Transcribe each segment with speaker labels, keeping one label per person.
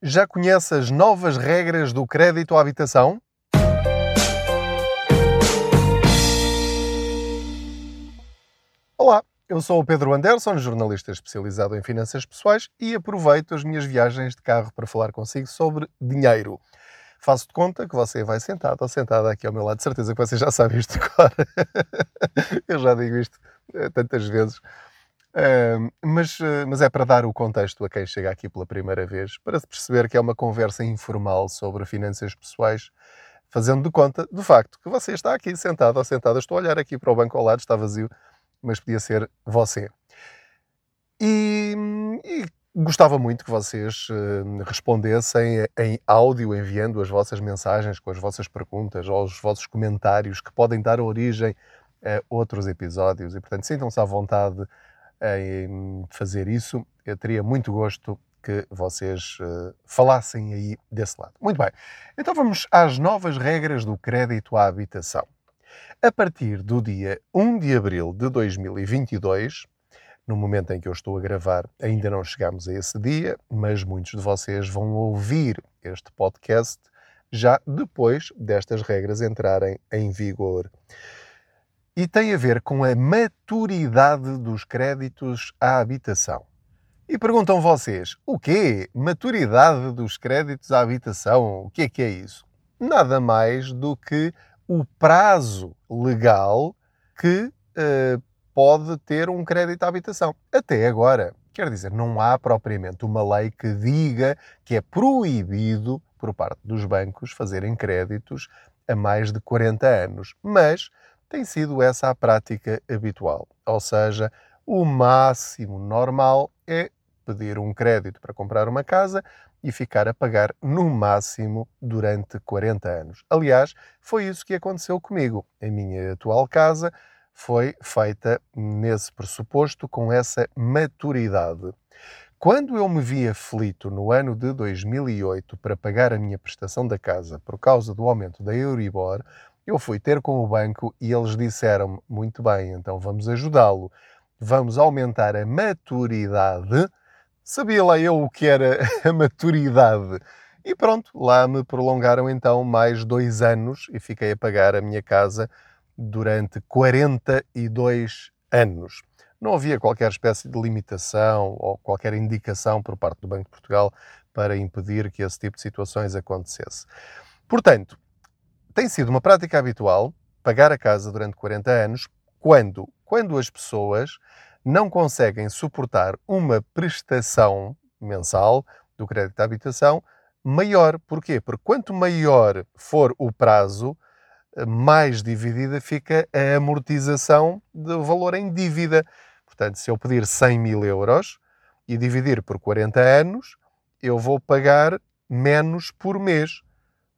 Speaker 1: Já conhece as novas regras do crédito à habitação? Olá, eu sou o Pedro Anderson, jornalista especializado em finanças pessoais e aproveito as minhas viagens de carro para falar consigo sobre dinheiro. Faço de conta que você vai sentado ou sentada aqui ao meu lado. De certeza que você já sabe isto agora. eu já digo isto eh, tantas vezes mas, uh, mas é para dar o contexto a quem chega aqui pela primeira vez, para se perceber que é uma conversa informal sobre finanças pessoais, fazendo de conta do facto que você está aqui sentado ou sentada. Estou a olhar aqui para o banco ao lado, está vazio, mas podia ser você. E, e gostava muito que vocês uh, respondessem em áudio, enviando as vossas mensagens com as vossas perguntas ou os vossos comentários que podem dar origem a outros episódios. E, portanto, sintam-se à vontade em fazer isso. Eu teria muito gosto que vocês uh, falassem aí desse lado. Muito bem, então vamos às novas regras do crédito à habitação. A partir do dia 1 de abril de 2022, no momento em que eu estou a gravar, ainda não chegamos a esse dia, mas muitos de vocês vão ouvir este podcast já depois destas regras entrarem em vigor e tem a ver com a maturidade dos créditos à habitação. E perguntam vocês, o quê? Maturidade dos créditos à habitação? O que é que é isso? Nada mais do que o prazo legal que uh, pode ter um crédito à habitação. Até agora. Quer dizer, não há propriamente uma lei que diga que é proibido, por parte dos bancos, fazerem créditos a mais de 40 anos. Mas tem sido essa a prática habitual. Ou seja, o máximo normal é pedir um crédito para comprar uma casa e ficar a pagar no máximo durante 40 anos. Aliás, foi isso que aconteceu comigo. A minha atual casa foi feita nesse pressuposto, com essa maturidade. Quando eu me vi aflito no ano de 2008 para pagar a minha prestação da casa por causa do aumento da Euribor, eu fui ter com o banco e eles disseram-me: muito bem, então vamos ajudá-lo, vamos aumentar a maturidade. Sabia lá eu o que era a maturidade. E pronto, lá me prolongaram então mais dois anos e fiquei a pagar a minha casa durante 42 anos. Não havia qualquer espécie de limitação ou qualquer indicação por parte do Banco de Portugal para impedir que esse tipo de situações acontecesse. Portanto, tem sido uma prática habitual pagar a casa durante 40 anos quando, quando as pessoas não conseguem suportar uma prestação mensal do crédito à habitação maior. Porquê? Porque quanto maior for o prazo, mais dividida fica a amortização do valor em dívida. Portanto, se eu pedir 100 mil euros e dividir por 40 anos, eu vou pagar menos por mês.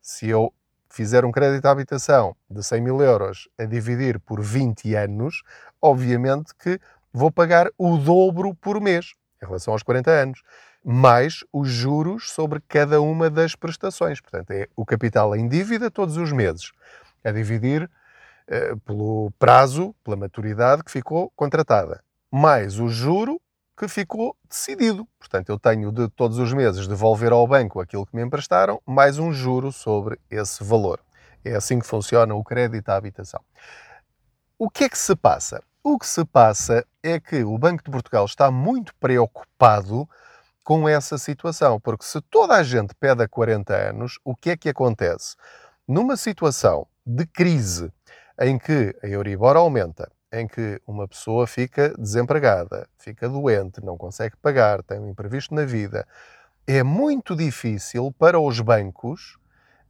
Speaker 1: Se eu fizer um crédito à habitação de 100 mil euros a dividir por 20 anos, obviamente que vou pagar o dobro por mês em relação aos 40 anos, mais os juros sobre cada uma das prestações. Portanto, é o capital em dívida todos os meses, a dividir uh, pelo prazo, pela maturidade que ficou contratada, mais o juro que ficou decidido. Portanto, eu tenho de todos os meses devolver ao banco aquilo que me emprestaram, mais um juro sobre esse valor. É assim que funciona o crédito à habitação. O que é que se passa? O que se passa é que o Banco de Portugal está muito preocupado com essa situação, porque se toda a gente pede a 40 anos, o que é que acontece? Numa situação de crise em que a Euribor aumenta, em que uma pessoa fica desempregada, fica doente, não consegue pagar, tem um imprevisto na vida, é muito difícil para os bancos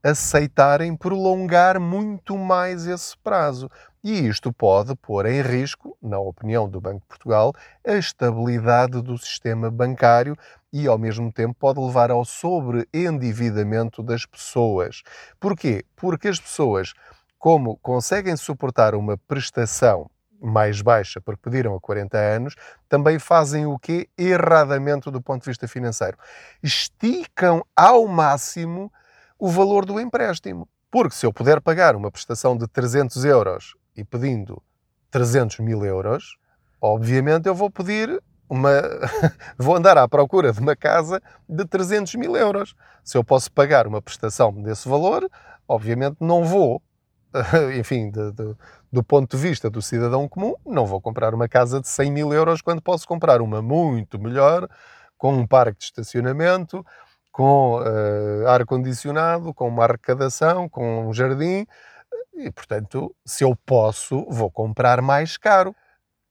Speaker 1: aceitarem prolongar muito mais esse prazo. E isto pode pôr em risco, na opinião do Banco de Portugal, a estabilidade do sistema bancário e, ao mesmo tempo, pode levar ao sobreendividamento das pessoas. Porquê? Porque as pessoas, como conseguem suportar uma prestação mais baixa porque pediram a 40 anos, também fazem o quê? Erradamente do ponto de vista financeiro. Esticam ao máximo o valor do empréstimo. Porque se eu puder pagar uma prestação de 300 euros e pedindo 300 mil euros, obviamente eu vou pedir uma. vou andar à procura de uma casa de 300 mil euros. Se eu posso pagar uma prestação desse valor, obviamente não vou, enfim, de, de, do ponto de vista do cidadão comum, não vou comprar uma casa de 100 mil euros quando posso comprar uma muito melhor, com um parque de estacionamento, com uh, ar-condicionado, com uma arrecadação, com um jardim. E, portanto, se eu posso, vou comprar mais caro.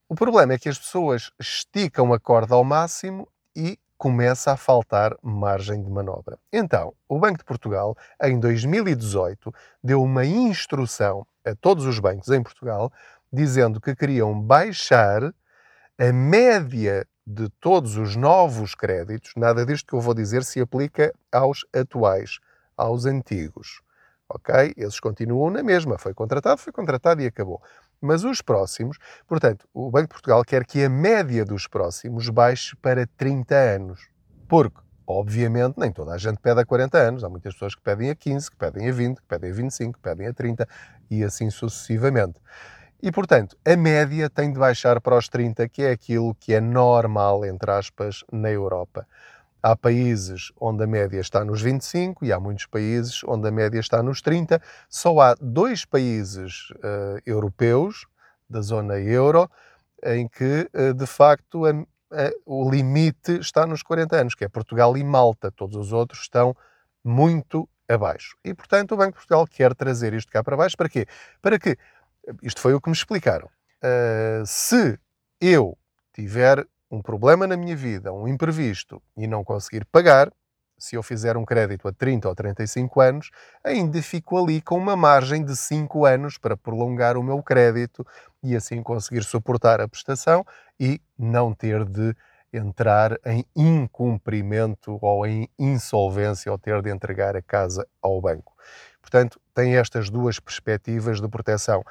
Speaker 1: O problema é que as pessoas esticam a corda ao máximo e começa a faltar margem de manobra. Então, o Banco de Portugal, em 2018, deu uma instrução a todos os bancos em Portugal, dizendo que queriam baixar a média de todos os novos créditos, nada disto que eu vou dizer se aplica aos atuais, aos antigos. Ok? Esses continuam na mesma. Foi contratado, foi contratado e acabou. Mas os próximos, portanto, o Banco de Portugal quer que a média dos próximos baixe para 30 anos. Porque, obviamente, nem toda a gente pede a 40 anos. Há muitas pessoas que pedem a 15, que pedem a 20, que pedem a 25, que pedem a 30 e assim sucessivamente. E, portanto, a média tem de baixar para os 30, que é aquilo que é normal, entre aspas, na Europa. Há países onde a média está nos 25 e há muitos países onde a média está nos 30. Só há dois países uh, europeus da zona euro em que, uh, de facto, a, a, o limite está nos 40 anos, que é Portugal e Malta. Todos os outros estão muito abaixo. E, portanto, o Banco de Portugal quer trazer isto cá para baixo. Para quê? Para que, isto foi o que me explicaram, uh, se eu tiver um problema na minha vida, um imprevisto, e não conseguir pagar, se eu fizer um crédito a 30 ou 35 anos, ainda fico ali com uma margem de 5 anos para prolongar o meu crédito e assim conseguir suportar a prestação e não ter de entrar em incumprimento ou em insolvência ou ter de entregar a casa ao banco. Portanto, tem estas duas perspectivas de proteção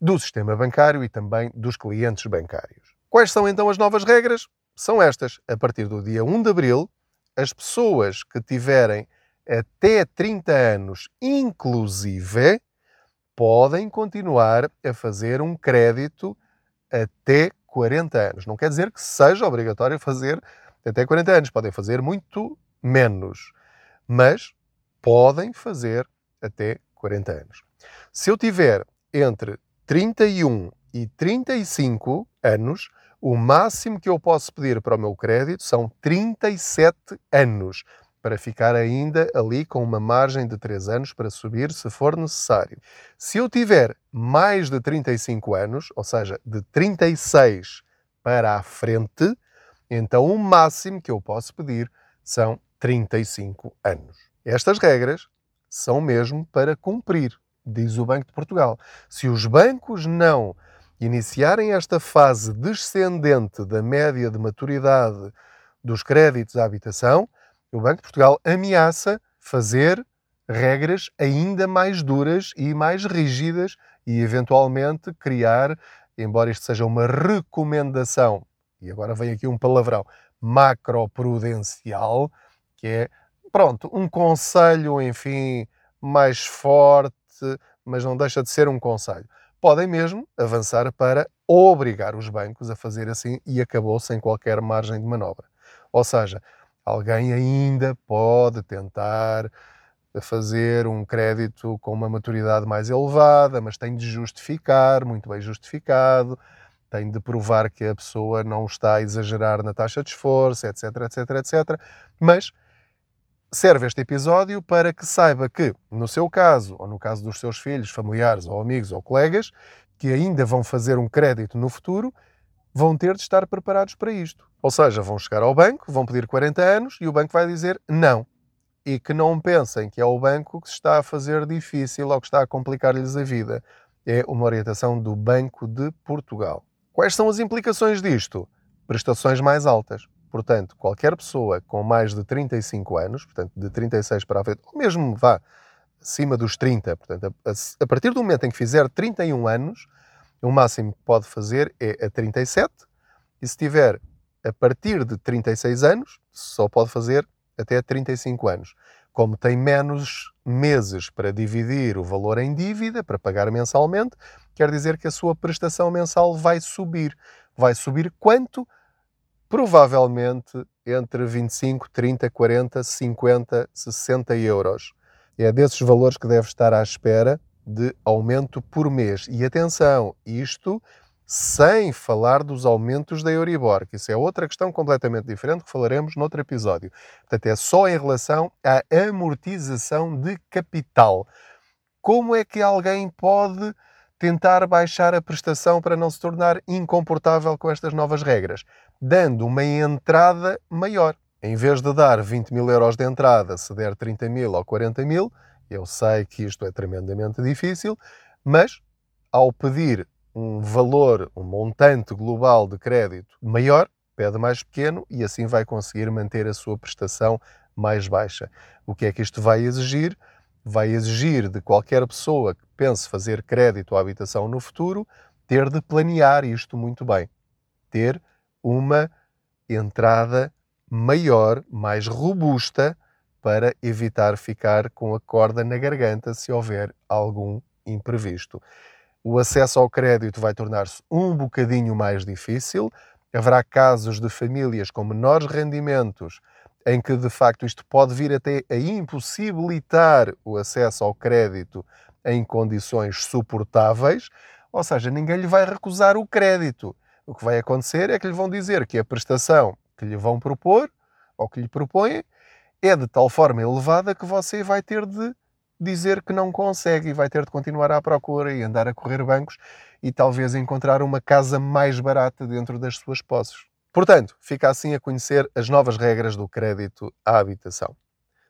Speaker 1: do sistema bancário e também dos clientes bancários. Quais são então as novas regras? São estas. A partir do dia 1 de abril, as pessoas que tiverem até 30 anos, inclusive, podem continuar a fazer um crédito até 40 anos. Não quer dizer que seja obrigatório fazer até 40 anos. Podem fazer muito menos. Mas podem fazer até 40 anos. Se eu tiver entre 31 e 35 anos, o máximo que eu posso pedir para o meu crédito são 37 anos, para ficar ainda ali com uma margem de 3 anos para subir se for necessário. Se eu tiver mais de 35 anos, ou seja, de 36 para a frente, então o máximo que eu posso pedir são 35 anos. Estas regras são mesmo para cumprir, diz o Banco de Portugal. Se os bancos não iniciarem esta fase descendente da média de maturidade dos créditos à habitação, o Banco de Portugal ameaça fazer regras ainda mais duras e mais rígidas e, eventualmente, criar, embora isto seja uma recomendação, e agora vem aqui um palavrão, macroprudencial, que é, pronto, um conselho, enfim, mais forte, mas não deixa de ser um conselho podem mesmo avançar para obrigar os bancos a fazer assim e acabou sem qualquer margem de manobra. Ou seja, alguém ainda pode tentar fazer um crédito com uma maturidade mais elevada, mas tem de justificar, muito bem justificado, tem de provar que a pessoa não está a exagerar na taxa de esforço, etc, etc, etc. Mas serve este episódio para que saiba que, no seu caso, ou no caso dos seus filhos, familiares, ou amigos ou colegas, que ainda vão fazer um crédito no futuro, vão ter de estar preparados para isto. Ou seja, vão chegar ao banco, vão pedir 40 anos e o banco vai dizer não. E que não pensem que é o banco que se está a fazer difícil ou que está a complicar-lhes a vida. É uma orientação do Banco de Portugal. Quais são as implicações disto? Prestações mais altas. Portanto, qualquer pessoa com mais de 35 anos, portanto, de 36 para a frente, ou mesmo vá acima dos 30, portanto, a, a, partir do momento em que fizer 31 anos, o máximo que pode fazer é a 37, e se tiver a partir de 36 anos, só pode fazer até 35 anos. Como tem menos meses para dividir o valor em dívida, para pagar mensalmente, quer dizer que a sua prestação mensal vai subir. Vai subir quanto? Provavelmente entre 25, 30, 40, 50, 60 euros. É desses valores que deve estar à espera de aumento por mês. E atenção, isto sem falar dos aumentos da Euribor, que isso é outra questão completamente diferente que falaremos noutro episódio. Portanto, é só em relação à amortização de capital. Como é que alguém pode tentar baixar a prestação para não se tornar incomportável com estas novas regras? Dando uma entrada maior. Em vez de dar 20 mil euros de entrada, se der 30 mil ou 40 mil, eu sei que isto é tremendamente difícil, mas ao pedir um valor, um montante global de crédito maior, pede mais pequeno e assim vai conseguir manter a sua prestação mais baixa. O que é que isto vai exigir? Vai exigir de qualquer pessoa que pense fazer crédito à habitação no futuro ter de planear isto muito bem. Ter uma entrada maior, mais robusta, para evitar ficar com a corda na garganta se houver algum imprevisto. O acesso ao crédito vai tornar-se um bocadinho mais difícil. Haverá casos de famílias com menores rendimentos em que de facto isto pode vir até a impossibilitar o acesso ao crédito em condições suportáveis, ou seja, ninguém lhe vai recusar o crédito. O que vai acontecer é que lhe vão dizer que a prestação que lhe vão propor ou que lhe propõem é de tal forma elevada que você vai ter de dizer que não consegue e vai ter de continuar à procura e andar a correr bancos e talvez encontrar uma casa mais barata dentro das suas posses. Portanto, fica assim a conhecer as novas regras do crédito à habitação.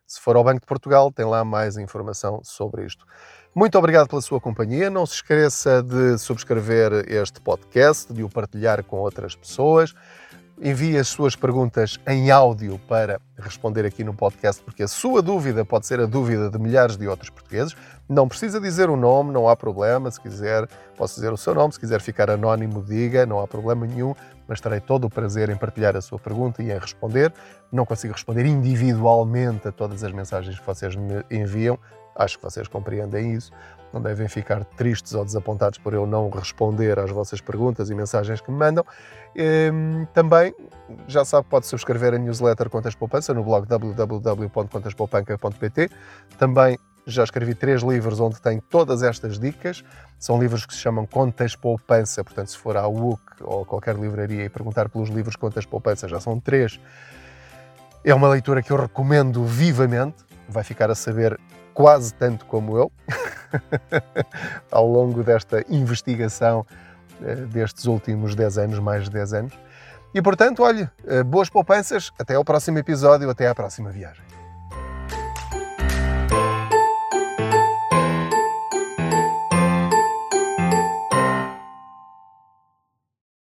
Speaker 1: Se for ao Banco de Portugal, tem lá mais informação sobre isto. Muito obrigado pela sua companhia. Não se esqueça de subscrever este podcast, de o partilhar com outras pessoas. Envie as suas perguntas em áudio para responder aqui no podcast, porque a sua dúvida pode ser a dúvida de milhares de outros portugueses. Não precisa dizer o nome, não há problema. Se quiser, posso dizer o seu nome. Se quiser ficar anónimo, diga, não há problema nenhum. Mas terei todo o prazer em partilhar a sua pergunta e em responder. Não consigo responder individualmente a todas as mensagens que vocês me enviam. Acho que vocês compreendem isso não devem ficar tristes ou desapontados por eu não responder às vossas perguntas e mensagens que me mandam. Ehm, também, já sabe, pode subscrever a newsletter Contas Poupança no blog www.contaspoupanca.pt. Também já escrevi três livros onde tem todas estas dicas. São livros que se chamam Contas Poupança, portanto, se for à UC ou qualquer livraria e perguntar pelos livros Contas Poupança, já são três. É uma leitura que eu recomendo vivamente. Vai ficar a saber quase tanto como eu. ao longo desta investigação eh, destes últimos 10 anos, mais de 10 anos. E portanto, olhe, eh, boas poupanças, até ao próximo episódio, até à próxima viagem.